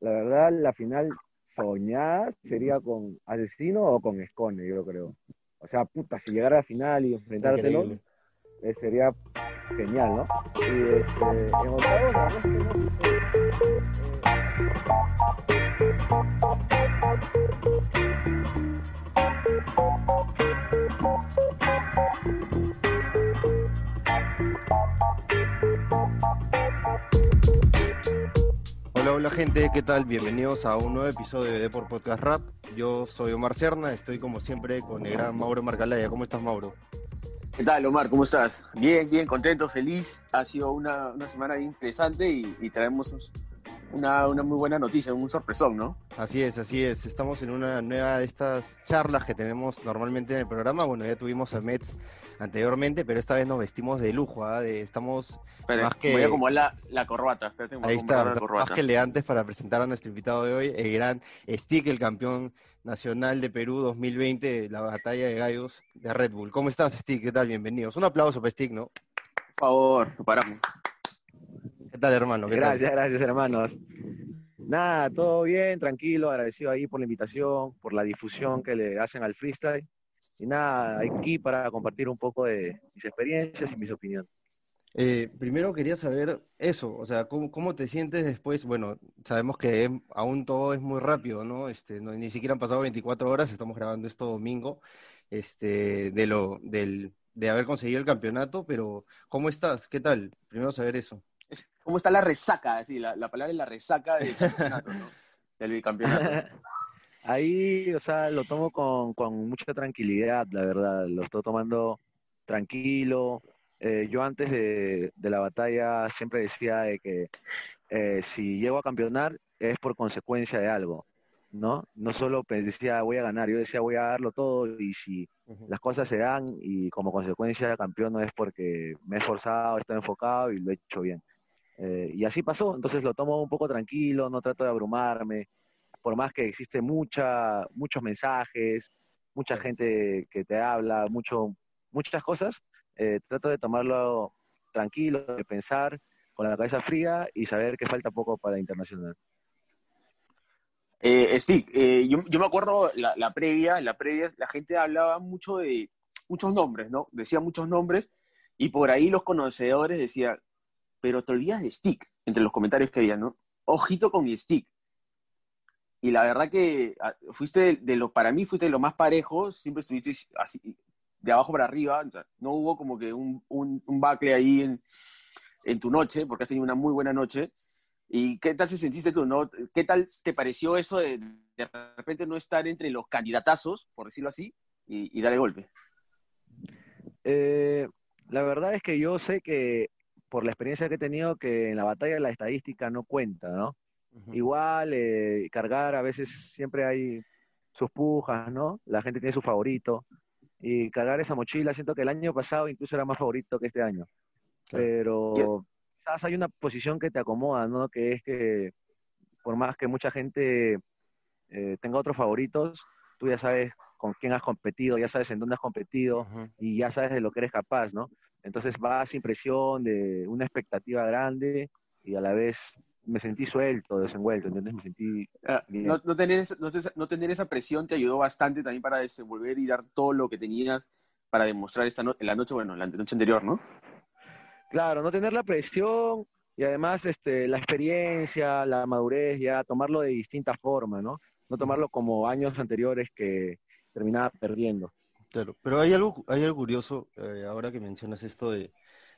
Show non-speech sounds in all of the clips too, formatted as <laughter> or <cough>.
la verdad, la final soñada sería con Asesino o con Escone, yo creo. O sea, puta, si llegara a la final y enfrentártelo, eh, sería genial, ¿no? Y este, en octavos, la verdad es que no Hola, hola gente, ¿qué tal? Bienvenidos a un nuevo episodio de Deport Podcast Rap. Yo soy Omar Cerna, estoy como siempre con el gran Mauro Marcalaya. ¿Cómo estás, Mauro? ¿Qué tal, Omar? ¿Cómo estás? Bien, bien, contento, feliz. Ha sido una, una semana interesante y, y traemos una, una, muy buena noticia, un sorpresón, ¿no? Así es, así es. Estamos en una nueva de estas charlas que tenemos normalmente en el programa. Bueno, ya tuvimos a Mets anteriormente, pero esta vez nos vestimos de lujo, ¿ah? de, estamos más que... Voy a acomodar la, la corbata, espérate, Ahí está, más que elegantes para presentar a nuestro invitado de hoy, el gran Stick, el campeón nacional de Perú 2020, la batalla de gallos de Red Bull. ¿Cómo estás, Stick? ¿Qué tal? Bienvenidos. Un aplauso para Stick, ¿no? Por favor, paramos. ¿Qué tal, hermano? ¿Qué gracias, tal? gracias, hermanos. Nada, todo bien, tranquilo, agradecido ahí por la invitación, por la difusión que le hacen al freestyle. Y nada, aquí para compartir un poco de mis experiencias y mis opiniones. Eh, primero quería saber eso, o sea, ¿cómo, ¿cómo, te sientes después? Bueno, sabemos que es, aún todo es muy rápido, ¿no? Este, no, Ni siquiera han pasado 24 horas, estamos grabando esto domingo, este, de, lo, del, de haber conseguido el campeonato, pero ¿cómo estás? ¿Qué tal? Primero saber eso. ¿Cómo está la resaca? Así, la, la palabra es la resaca del <laughs> campeonato, ¿no? Del bicampeonato. <laughs> Ahí, o sea, lo tomo con, con, mucha tranquilidad, la verdad. Lo estoy tomando tranquilo. Eh, yo antes de, de, la batalla siempre decía de que eh, si llego a campeonar es por consecuencia de algo, ¿no? No solo decía voy a ganar, yo decía voy a darlo todo y si uh -huh. las cosas se dan y como consecuencia campeón no es porque me he esforzado, estoy enfocado y lo he hecho bien. Eh, y así pasó, entonces lo tomo un poco tranquilo, no trato de abrumarme, por más que existe mucha, muchos mensajes, mucha gente que te habla, mucho, muchas cosas, eh, trato de tomarlo tranquilo, de pensar con la cabeza fría y saber que falta poco para internacional. Eh, Steve, eh, yo, yo, me acuerdo la, la, previa, la previa, la gente hablaba mucho de muchos nombres, ¿no? Decía muchos nombres y por ahí los conocedores decían, pero te olvidas de Stick, entre los comentarios que había, ¿no? Ojito con Stick. Y la verdad que ah, fuiste de, de, lo, para mí fuiste de lo más parejo, siempre estuviste así, de abajo para arriba, no hubo como que un, un, un bacle ahí en, en, tu noche, porque has tenido una muy buena noche. ¿Y qué tal se sentiste tú? No? ¿Qué tal te pareció eso de de repente no estar entre los candidatazos, por decirlo así, y, y dar el golpe? Eh, la verdad es que yo sé que por la experiencia que he tenido que en la batalla la estadística no cuenta, ¿no? Uh -huh. Igual, eh, cargar a veces siempre hay sus pujas, ¿no? La gente tiene su favorito. Y cargar esa mochila, siento que el año pasado incluso era más favorito que este año. Claro. Pero quizás hay una posición que te acomoda, ¿no? Que es que por más que mucha gente eh, tenga otros favoritos, tú ya sabes con quién has competido, ya sabes en dónde has competido uh -huh. y ya sabes de lo que eres capaz, ¿no? Entonces vas sin presión de una expectativa grande y a la vez me sentí suelto, desenvuelto, ¿entendés? Me sentí... Ah, no, no, tener, no, no, tener, esa presión te ayudó bastante también para desenvolver y dar todo lo que tenías para demostrar esta no en la noche, bueno, la noche anterior, ¿no? Claro, no tener la presión y además este, la experiencia, la madurez, ya tomarlo de distinta forma, ¿no? No tomarlo como años anteriores que terminaba perdiendo. Claro, pero hay algo, hay algo curioso, eh, ahora que mencionas esto de,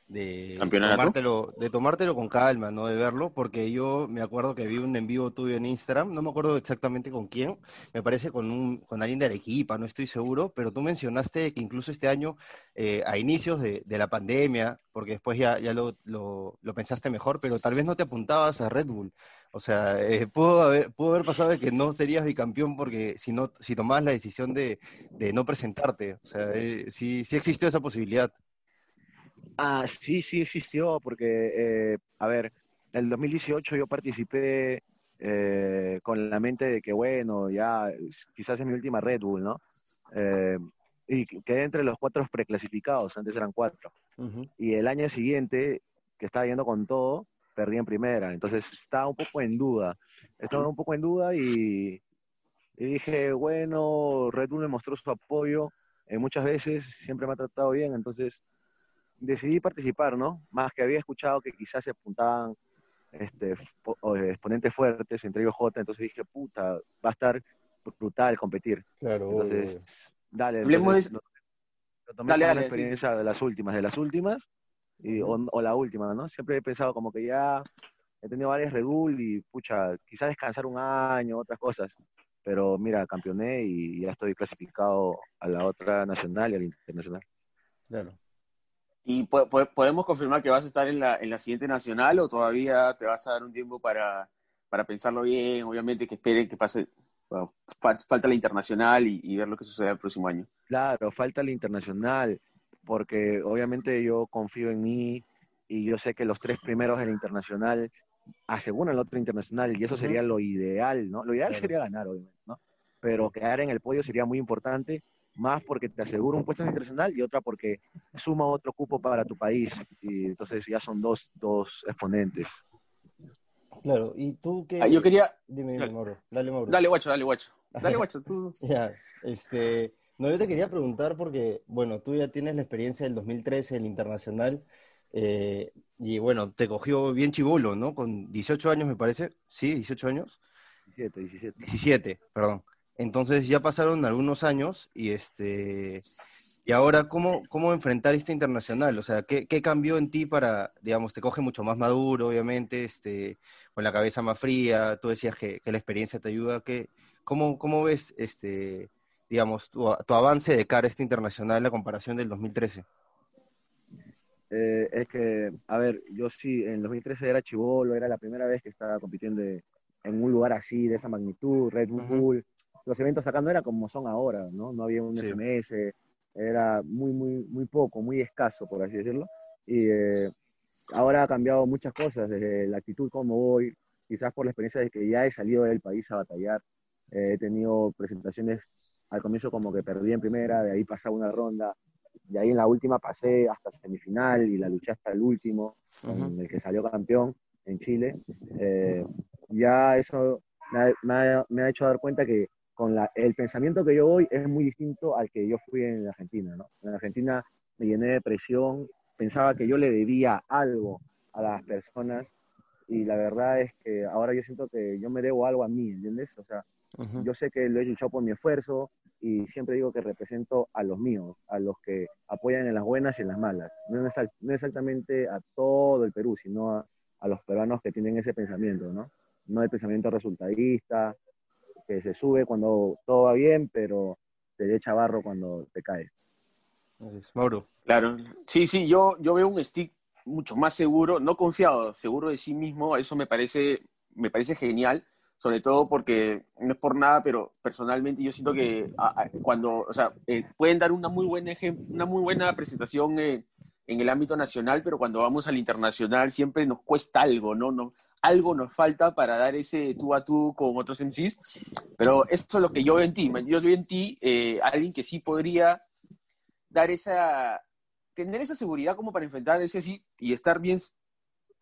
de tomártelo, de tomártelo con calma, ¿no? De verlo, porque yo me acuerdo que vi un en vivo tuyo en Instagram, no me acuerdo exactamente con quién, me parece con un, con alguien de Arequipa, no estoy seguro, pero tú mencionaste que incluso este año, eh, a inicios de, de, la pandemia, porque después ya, ya lo, lo, lo, pensaste mejor, pero tal vez no te apuntabas a Red Bull. O sea, eh, pudo, haber, pudo haber pasado que no serías bicampeón porque si, no, si tomabas la decisión de, de no presentarte. O sea, eh, sí, sí existió esa posibilidad. Ah, sí, sí existió, porque, eh, a ver, en el 2018 yo participé eh, con la mente de que, bueno, ya quizás es mi última Red Bull, ¿no? Eh, y quedé entre los cuatro preclasificados, antes eran cuatro. Uh -huh. Y el año siguiente, que estaba yendo con todo, perdí en primera, entonces estaba un poco en duda. estaba un poco en duda y, dije, bueno, Red Bull me mostró su apoyo eh, muchas veces, siempre me ha tratado bien, entonces decidí participar, ¿no? Más que había escuchado que quizás se apuntaban este, exponentes fuertes, entre ellos J, entonces dije, puta, va a estar brutal competir. Claro. Entonces, dale. Entonces, lo, tomé dale, la experiencia de las últimas, de las últimas, y, o, la última, ¿no? Siempre he pensado como que ya he tenido varias Red Bull y, pucha, quizás descansar un año, otras cosas. Pero mira, campeoné y ya estoy clasificado a la otra nacional y a la internacional. Claro. ¿Y podemos confirmar que vas a estar en la, en la siguiente nacional o todavía te vas a dar un tiempo para, para pensarlo bien? Obviamente que esperen que pase, falta la internacional y, ver lo que sucede el próximo año. Claro, falta la internacional, porque obviamente yo confío en mí y yo sé que los tres primeros en la internacional aseguran el otro internacional y eso sería lo ideal, ¿no? Lo ideal sería ganar, obviamente, ¿no? Pero quedar en el podio sería muy importante más porque te asegura un puesto internacional y otra porque suma otro cupo para tu país. Y entonces ya son dos, dos exponentes. Claro, y tú qué... Ah, yo quería... Dime, dime, Mauro. Dale, Mauro. Dale, guacho, dale, guacho. Dale, guacho, tú. <laughs> ya, este... No, yo te quería preguntar porque, bueno, tú ya tienes la experiencia del 2013, el internacional, eh, y bueno, te cogió bien chivolo, ¿no? Con 18 años, me parece. ¿Sí? ¿18 años? 17, 17. 17, perdón. Entonces ya pasaron algunos años y este y ahora cómo, cómo enfrentar este internacional, o sea, ¿qué, ¿qué, cambió en ti para, digamos, te coge mucho más maduro, obviamente, este, con la cabeza más fría, tú decías que, que la experiencia te ayuda, ¿qué, cómo, cómo ves este, digamos, tu, tu, avance de cara a este internacional en la comparación del 2013? Eh, es que, a ver, yo sí, en 2013 era chivolo, era la primera vez que estaba compitiendo en un lugar así, de esa magnitud, Red Bull, los eventos acá no eran como son ahora, ¿no? No había un SMS, era muy, muy, muy poco, muy escaso, por así decirlo. Y eh, ahora ha cambiado muchas cosas, desde la actitud como voy, quizás por la experiencia de que ya he salido del país a batallar. Eh, he tenido presentaciones al comienzo como que perdí en primera, de ahí pasaba una ronda, de ahí en la última pasé hasta semifinal y la luché hasta el último, en el que salió campeón en Chile. Eh, ya eso me ha, hecho dar cuenta que con la, el pensamiento que yo voy es muy distinto al que yo fui en Argentina, ¿no? En Argentina me llené de presión, pensaba que yo le debía algo a las personas y la verdad es que ahora yo siento que yo me debo algo a mí, ¿entiendes? O sea, yo sé que lo he luchado por mi esfuerzo y siempre digo que represento a los míos, a los que apoyan en las buenas y en las malas. No, es, no exactamente a todo el Perú, sino a, a los peruanos que tienen ese pensamiento, ¿no? No el pensamiento resultadista, que se sube cuando todo va bien, pero te echa barro cuando te caes. Mauro. Claro, sí, sí, yo, yo veo un stick mucho más seguro, no confiado, seguro de sí mismo, eso me parece, me parece genial, sobre todo porque no es por nada, pero personalmente yo siento que cuando, o sea, eh, pueden dar una muy buena, una muy buena presentación eh, en el ámbito nacional, pero cuando vamos al internacional siempre nos cuesta algo, ¿no? no algo nos falta para dar ese tú a tú con otros MCs, pero esto es lo que yo veo en ti. Yo veo en ti eh, alguien que sí podría dar esa, tener esa seguridad como para enfrentar ese sí y estar bien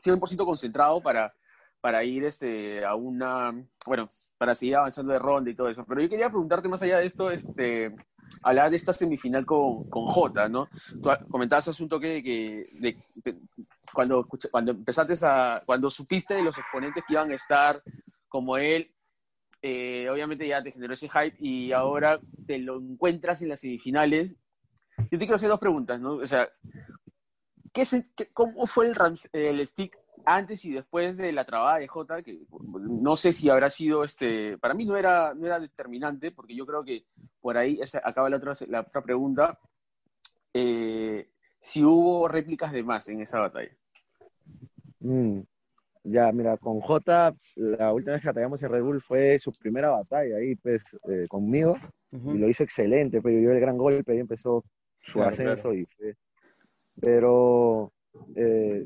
100% concentrado para, para ir este, a una, bueno, para seguir avanzando de ronda y todo eso. Pero yo quería preguntarte más allá de esto, este, hablar de esta semifinal con, con Jota, ¿no? Tú comentabas hace un toque de que cuando, cuando empezaste a, cuando supiste de los exponentes que iban a estar como él, eh, obviamente ya te generó ese hype y ahora te lo encuentras en las semifinales. Yo te quiero hacer dos preguntas, ¿no? O sea, ¿qué, ¿cómo fue el, el stick antes y después de la trabada de Jota, que no sé si habrá sido, este, para mí no era, no era determinante, porque yo creo que por ahí acaba la otra, la otra pregunta, eh, si hubo réplicas de más en esa batalla. Mm, ya, mira, con Jota, la última vez que batallamos en Red Bull fue su primera batalla ahí, pues, eh, conmigo, y lo hizo excelente, pero pues, dio el gran golpe y empezó su ascenso y fue... Pero eh,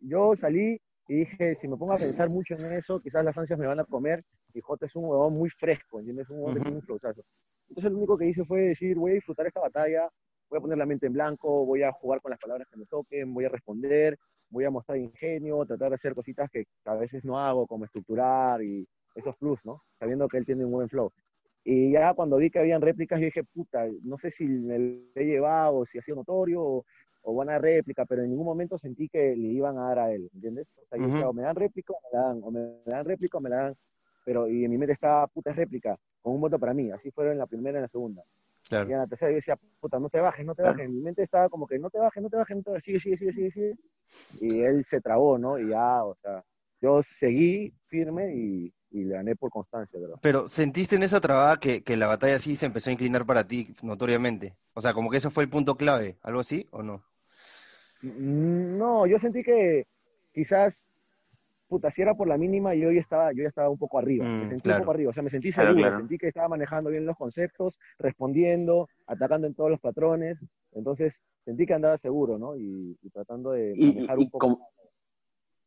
yo salí y dije, si me pongo a pensar mucho en eso, quizás las ansias me van a comer, y Jota es un huevón muy fresco, ¿entiendes? Un huevón que tiene un flozazo. Entonces lo único que hice fue decir, voy a disfrutar esta batalla, voy a poner la mente en blanco, voy a jugar con las palabras que me toquen, voy a responder, voy a mostrar ingenio, tratar de hacer cositas que a veces no hago, como estructurar y, esos plus, ¿no? Sabiendo que él tiene un buen flow. Y ya cuando vi que habían réplicas, yo dije, puta, no sé si me he llevado, si ha sido notorio o, o, buena réplica, pero en ningún momento sentí que le iban a dar a él, ¿entiendes? O sea, yo decía, o me dan réplica o me la dan, o me dan réplica o me la dan, pero y en mi mente estaba, puta, réplica, con un voto para mí, así fueron en la primera y en la segunda. Claro. Y en la tercera yo decía, puta, no te bajes, no te bajes. En mi mente estaba como que no te bajes, no te bajes, no te bajes, sigue, sigue, sigue, sigue, sigue. Y él se trabó, ¿no? Y ya, o sea, yo seguí firme y, y le gané por constancia, ¿verdad? Pero ¿sentiste en esa trabada que, que, la batalla sí se empezó a inclinar para ti notoriamente? O sea, como que eso fue el punto clave, ¿algo así o no? Mm, no, yo sentí que quizás, puta, si era por la mínima, yo ya estaba, yo ya estaba un poco arriba, me mm, sentí un poco arriba, o sea, me sentí seguro, sentí que estaba manejando bien los conceptos, respondiendo, atacando en todos los patrones, entonces sentí que andaba seguro, ¿no? Y, tratando de manejar un poco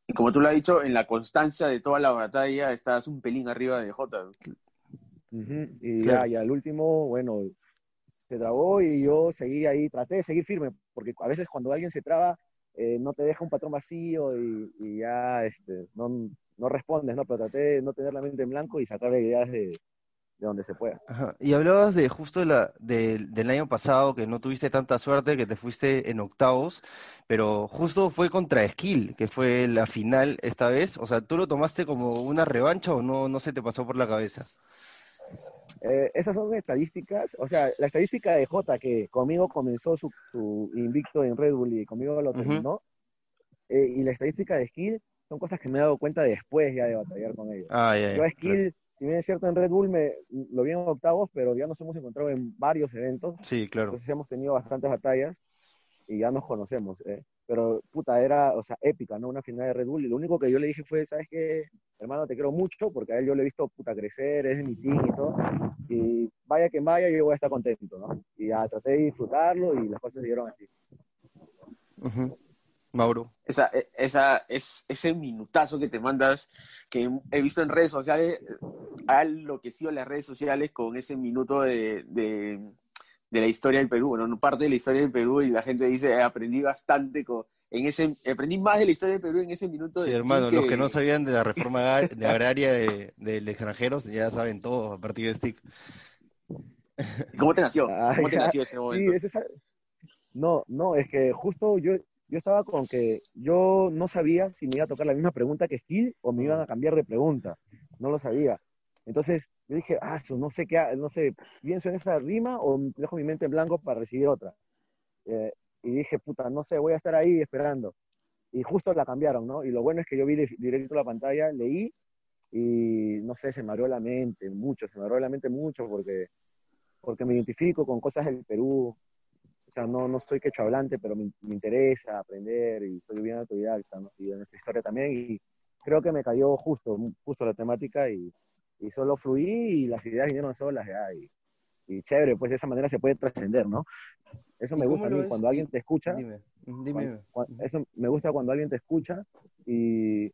y como tú lo has dicho, en la constancia de toda la batalla estás un pelín arriba de Jota. Y ya, y al último, bueno, se trabó y yo seguí ahí, traté de seguir firme, porque a veces cuando alguien se traba, eh, no te deja un patrón vacío y, ya este, no, no, respondes, ¿no? Pero traté de no tener la mente en blanco y sacar ideas de, de donde se pueda. Y hablabas de justo la, del año pasado que no tuviste tanta suerte, que te fuiste en octavos, pero justo fue contra Skill, que fue la final esta vez. O sea, ¿tú lo tomaste como una revancha o no, no se te pasó por la cabeza? Eh, esas son estadísticas, o sea, la estadística de Jota, que conmigo comenzó su, invicto en Red Bull y conmigo lo terminó, eh, y la estadística de Skill son cosas que me he dado cuenta después ya de batallar con ellos. Ah, Yo a Skill si bien es cierto en Red Bull me lo vi en octavos, pero ya nos hemos encontrado en varios eventos. Sí, claro. Entonces hemos tenido bastantes batallas y ya nos conocemos. ¿eh? Pero puta, era, o sea, épica, ¿no? Una final de Red Bull. Y lo único que yo le dije fue, ¿sabes qué? Hermano, te quiero mucho, porque a él yo le he visto puta crecer, es de mi team y todo. Y vaya que vaya, yo voy a estar contento, ¿no? Y ya traté de disfrutarlo y las cosas se dieron así. Mauro. Esa, e, esa, es, ese minutazo que te mandas, que he visto en redes sociales, ha enloquecido las redes sociales con ese minuto de, de, la historia del Perú, ¿no? Parte de la historia del Perú y la gente dice, aprendí bastante con, en ese, aprendí más de la historia del Perú en ese minuto. Sí, hermano, los que no sabían de la reforma de agraria de, de, extranjeros ya saben todo a partir de Stick. ¿Cómo te nació? <laughs> ¿Cómo te nació ese momento? No, no, es que justo yo yo estaba con que yo no sabía si me iba a tocar la misma pregunta que Skill o me iban a cambiar de pregunta. No lo sabía. Entonces yo dije, ah, no sé qué, no sé, pienso en esa rima o dejo mi mente en blanco para recibir otra. Eh, y dije, puta, no sé, voy a estar ahí esperando. Y justo la cambiaron, ¿no? Y lo bueno es que yo vi directo la pantalla, leí y no sé, se me abrió la mente mucho, se me abrió la mente mucho porque, porque me identifico con cosas del Perú, sea, no, no soy quechua hablante, pero me, interesa aprender y soy bien autodidacta, ¿no? Y en esta historia también, y creo que me cayó justo, justo la temática y, y solo fluí y las ideas vinieron solas ya, y, y chévere, pues de esa manera se puede trascender, ¿no? Eso me gusta a mí, cuando alguien te escucha, dime, dime. eso me gusta cuando alguien te escucha y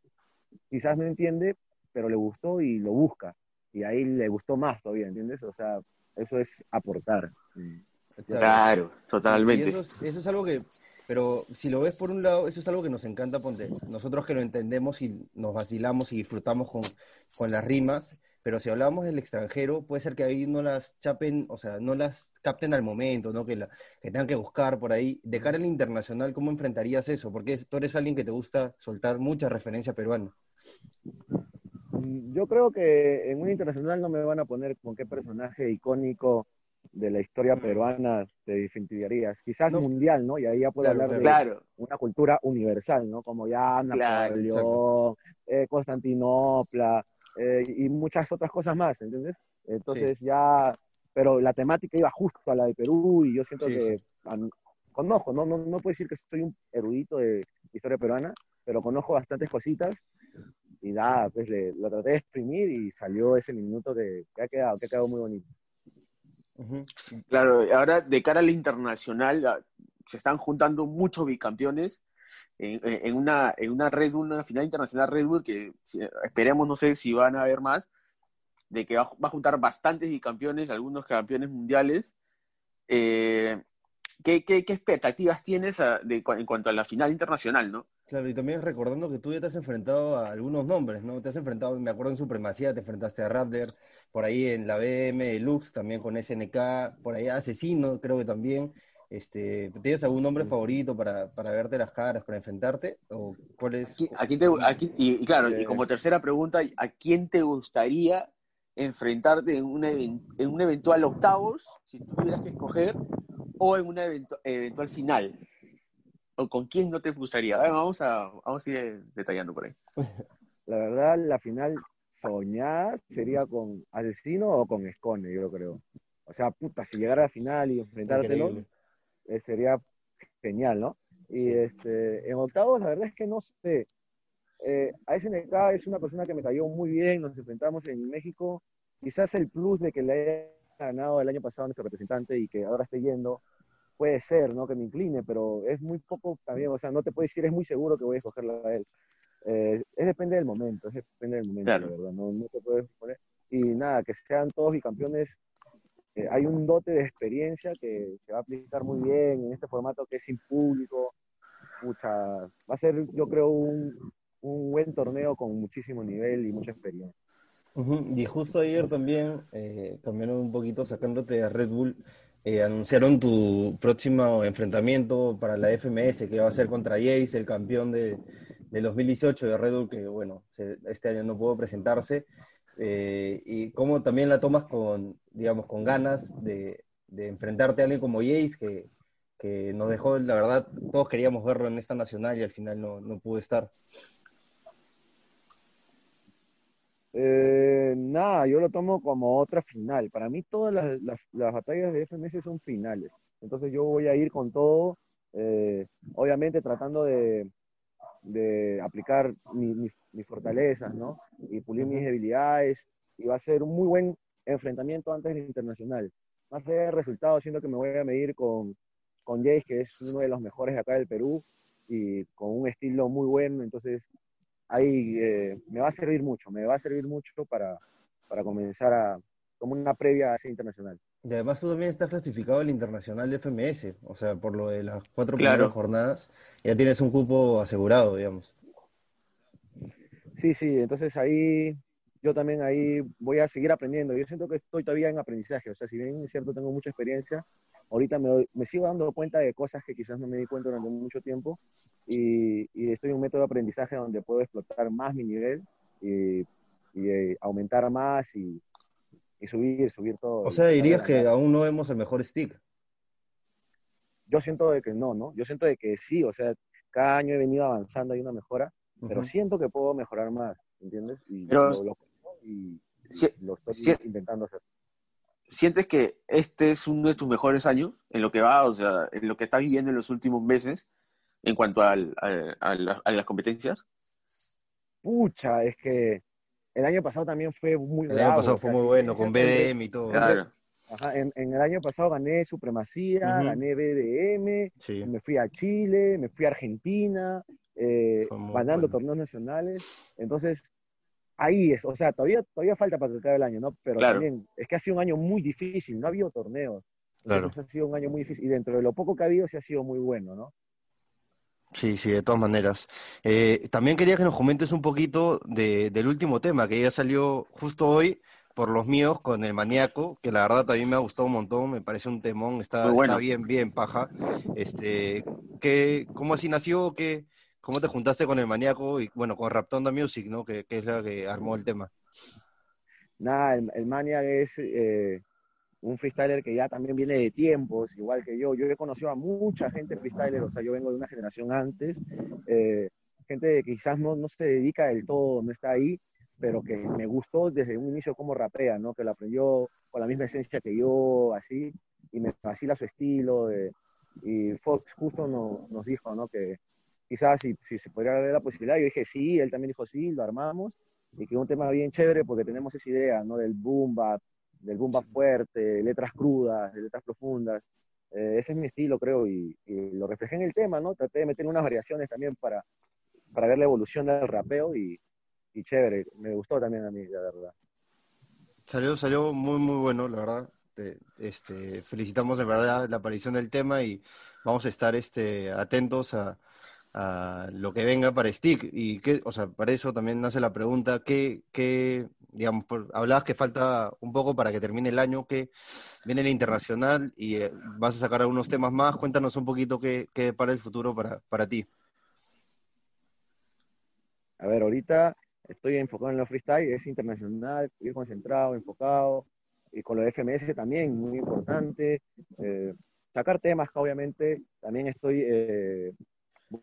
quizás no entiende, pero le gustó y lo busca, y ahí le gustó más todavía, ¿entiendes? O sea, eso es aportar. Claro, totalmente. Eso es, algo que, pero si lo ves por un lado, eso es algo que nos encanta, ponte, nosotros que lo entendemos y nos vacilamos y disfrutamos con, con las rimas, pero si hablamos del extranjero, puede ser que ahí no las chapen, o sea, no las capten al momento, ¿no? Que, la, que tengan que buscar por ahí. De cara al internacional, ¿cómo enfrentarías eso? Porque tú eres alguien que te gusta soltar mucha referencia peruana. Mm, yo creo que en un internacional no me van a poner con qué personaje icónico de la historia peruana te definirías? Quizás mundial, ¿no? Y ahí ya puede hablar de una cultura universal, ¿no? Como ya Napoleón, eh, Constantinopla eh, y muchas otras cosas más, ¿entiendes? Entonces ya, pero la temática iba justo a la de Perú y yo siento que conozco, ¿no? No, no puedo decir que soy un erudito de historia peruana, pero conozco bastantes cositas y nada, pues lo traté de exprimir y salió ese minuto que, que ha quedado, que ha quedado muy bonito. Claro, ahora de cara al internacional ah, se están juntando muchos bicampeones en, una, en una Red una final internacional Red Bull que esperemos, no sé si van a haber más, de que va, a juntar bastantes bicampeones, algunos campeones mundiales. Eh, ¿qué, qué, expectativas tienes en cuanto a la final internacional, no? Claro, y también recordando que tú ya te has enfrentado a algunos nombres, ¿no? Te has enfrentado, me acuerdo en Supremacía, te enfrentaste a Raptor, por ahí en la BM Lux, también con SNK, por ahí Asesino, creo que también. Este, ¿Tienes algún nombre favorito para, para, verte las caras, para enfrentarte? ¿O cuál es? Aquí, te, y, claro, y como tercera pregunta, ¿a quién te gustaría enfrentarte en, una, en un eventual octavos, si tuvieras que escoger, o en una eventual final? ¿O con quién no te gustaría? vamos, a, vamos a ir detallando por ahí. <laughs> La verdad, la final soñada sería con Asesino o con Escone, yo creo. O sea, puta, si llegara a la final y enfrentártelo, eh, sería genial, ¿no? Y este, en octavos, la verdad es que no sé. Eh, SNK es una persona que me cayó muy bien, nos enfrentamos en México. Quizás el plus de que le haya ganado el año pasado a nuestro representante y que ahora esté yendo, puede ser, ¿no? Que me incline, pero es muy poco también, o sea, no te puedo decir, es muy seguro que voy a escogerla a él. Eh, es depende del momento, es depende del momento, la verdad, no, no te puedes poner. Y nada, que sean todos bicampeones eh, hay un dote de experiencia que se va a aplicar muy bien en este formato que es sin público. Mucha, va a ser, yo creo, un, un buen torneo con muchísimo nivel y mucha experiencia. Y justo ayer también, eh, un poquito, sacándote a Red Bull, eh, anunciaron tu próximo enfrentamiento para la FMS, que va a ser contra Jace, el campeón de, del 2018 de Red Bull, que bueno, este año no pudo presentarse. Eh, y cómo también la tomas con, digamos, con ganas de, enfrentarte a alguien como Jace, que, nos dejó, la verdad, todos queríamos verlo en esta nacional y al final no, no pudo estar. Eh, nada, yo lo tomo como otra final. Para mí todas las, las, batallas de FMS son finales. Entonces yo voy a ir con todo, eh, obviamente tratando de, de aplicar mis fortalezas, ¿no? Y pulir mis debilidades. Y va a ser un muy buen enfrentamiento antes del internacional. Más allá del resultado, siento que me voy a medir con, con Jace, que es uno de los mejores acá del Perú, y con un estilo muy bueno. Entonces, ahí eh, me va a servir mucho, me va a servir mucho para, para comenzar a, como una previa a ese internacional. Y además tú también estás clasificado al internacional de FMS, o sea, por lo de las cuatro primeras jornadas, ya tienes un cupo asegurado, digamos. Sí, sí, entonces ahí yo también ahí voy a seguir aprendiendo. Yo siento que estoy todavía en aprendizaje, o sea, si bien es cierto tengo mucha experiencia, ahorita me, me sigo dando cuenta de cosas que quizás no me di cuenta durante mucho tiempo y, estoy en un método de aprendizaje donde puedo explotar más mi nivel y, y eh, aumentar más y, y subir, subir todo. O sea, dirías que aún no vemos el mejor stick. Yo siento de que no, ¿no? Yo siento de que sí, o sea, cada año he venido avanzando, hay una mejora, pero siento que puedo mejorar más, ¿entiendes? Y lo, estoy intentando hacer. ¿Sientes que este es uno de tus mejores años en lo que va, o sea, en lo que estás viviendo en los últimos meses en cuanto a, a las competencias? Pucha, es que el año pasado también fue muy El año pasado fue muy bueno, con BDM y todo. Claro. Ajá, en, el año pasado gané Supremacía, gané BDM, me fui a Chile, me fui a Argentina, eh, ganando torneos nacionales. Entonces, ahí es, o sea, todavía, todavía falta para que el año, ¿no? Pero también es que ha sido un año muy difícil, no ha habido torneos. Claro. ha sido un año muy difícil y dentro de lo poco que ha habido, sí ha sido muy bueno, ¿no? Sí, sí, de todas maneras. Eh, también quería que nos comentes un poquito del último tema, que ya salió justo hoy por los míos con el maníaco, que la verdad también me ha gustado un montón, me parece un temón, está, está bien, bien paja. Este, ¿qué, ¿Cómo así nació? ¿Qué, ¿Cómo te juntaste con el maníaco y bueno, con Raptonda Music, ¿no? Que, es la que armó el tema. Nada, el, el Maniac es eh, un freestyler que ya también viene de tiempos, igual que yo. Yo he conocido a mucha gente freestyler, o sea, yo vengo de una generación antes, eh, gente que quizás no, no se dedica del todo, no está ahí, pero que me gustó desde un inicio como rapea, ¿no? Que lo aprendió con la misma esencia que yo, así, y me fascina su estilo. y Fox justo nos dijo, ¿no? Que quizás si, si se podría dar la posibilidad, yo dije sí, él también dijo sí, lo armamos, y que un tema bien chévere porque tenemos esa idea, ¿no? Del boom bap, del bomba fuerte, letras crudas, letras profundas. Eh, ese es mi estilo, creo, y, lo reflejé en el tema, ¿no? Traté de meter unas variaciones también para, para ver la evolución del rapeo y, chévere, me gustó también a mí, la verdad. Salió, salió muy, muy bueno, la verdad. este, felicitamos de verdad la aparición del tema y vamos a estar este, atentos a, lo que venga para Stick. Y que, o sea, para eso también nace la pregunta, ¿qué, qué digamos, hablabas que falta un poco para que termine el año, que viene el internacional y eh, vas a sacar algunos temas más. Cuéntanos un poquito qué, qué para el futuro para, para ti. A ver, ahorita estoy enfocado en los freestyle, es internacional, estoy concentrado, enfocado, y con lo de FMS también, muy importante. Eh, sacar temas, obviamente, también estoy, eh,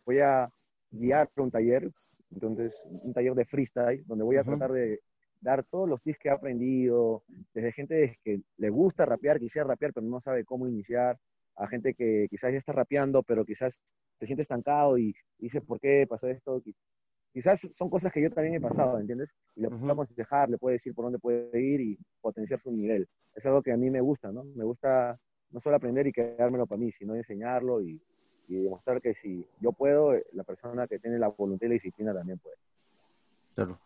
voy a guiar un taller, entonces, un taller de freestyle, donde voy a tratar de dar todos los tips que he aprendido, desde gente que le gusta rapear, quisiera rapear, pero no sabe cómo iniciar, a gente que quizás ya está rapeando, pero quizás se siente estancado y dice, ¿por qué pasó esto? Quizás son cosas que yo también he pasado, ¿entiendes? Y le puedo aconsejar, le puedo decir por dónde puede ir y potenciar su nivel. Es algo que a mí me gusta, ¿no? Me gusta no solo aprender y quedármelo para mí, sino enseñarlo y, y demostrar que si yo puedo, la persona que tiene la voluntad y la disciplina también puede. Claro.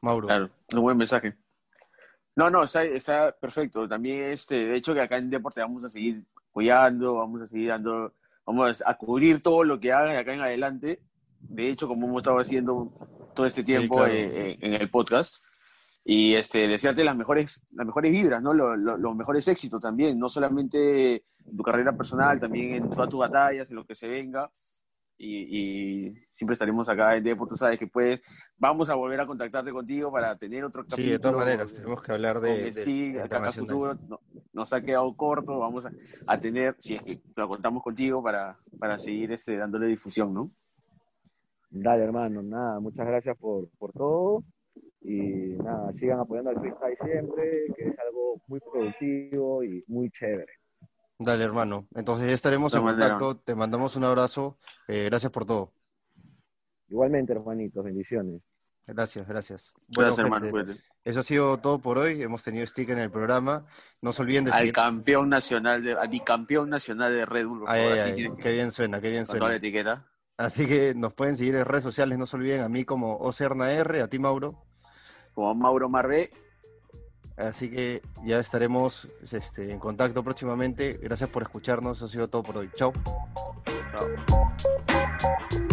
Mauro. Claro, un buen mensaje. No, no, está, está perfecto. También, este, de hecho, que acá en Deporte vamos a seguir cuidando, vamos a seguir dando, vamos a cubrir todo lo que hagan acá en adelante. De hecho, como hemos estado haciendo todo este tiempo eh, eh, en el podcast. Y este, desearte las mejores, las mejores vibras, ¿no? Los, mejores éxitos también, no solamente en tu carrera personal, también en todas tus batallas, en lo que se venga y, siempre estaremos acá en Depo, tú sabes que puedes, vamos a volver a contactarte contigo para tener otro capítulo. Sí, de todas maneras, tenemos que hablar de, de, acá futuro, nos ha quedado corto, vamos a, tener, si es que lo contamos contigo para, para seguir este, dándole difusión, ¿no? Dale, hermano, nada, muchas gracias por, por todo y nada, sigan apoyando al freestyle siempre, que es algo muy productivo y muy chévere. Dale, hermano. Entonces ya estaremos en contacto. Te mandamos un abrazo. Eh, gracias por todo. Igualmente, hermanitos. Bendiciones. Gracias, gracias. Bueno, hermano. Eso ha sido todo por hoy. Hemos tenido stick en el programa. No se olviden de Al campeón nacional, de, al bicampeón nacional de Red Bull. qué bien suena, qué bien suena. etiqueta. Así que nos pueden seguir en redes sociales. No se olviden a mí como Ocerna R, a ti Mauro. Como Mauro Marvé Así que ya estaremos este, en contacto próximamente. Gracias por escucharnos. Eso ha sido todo por hoy. Chao. Chao.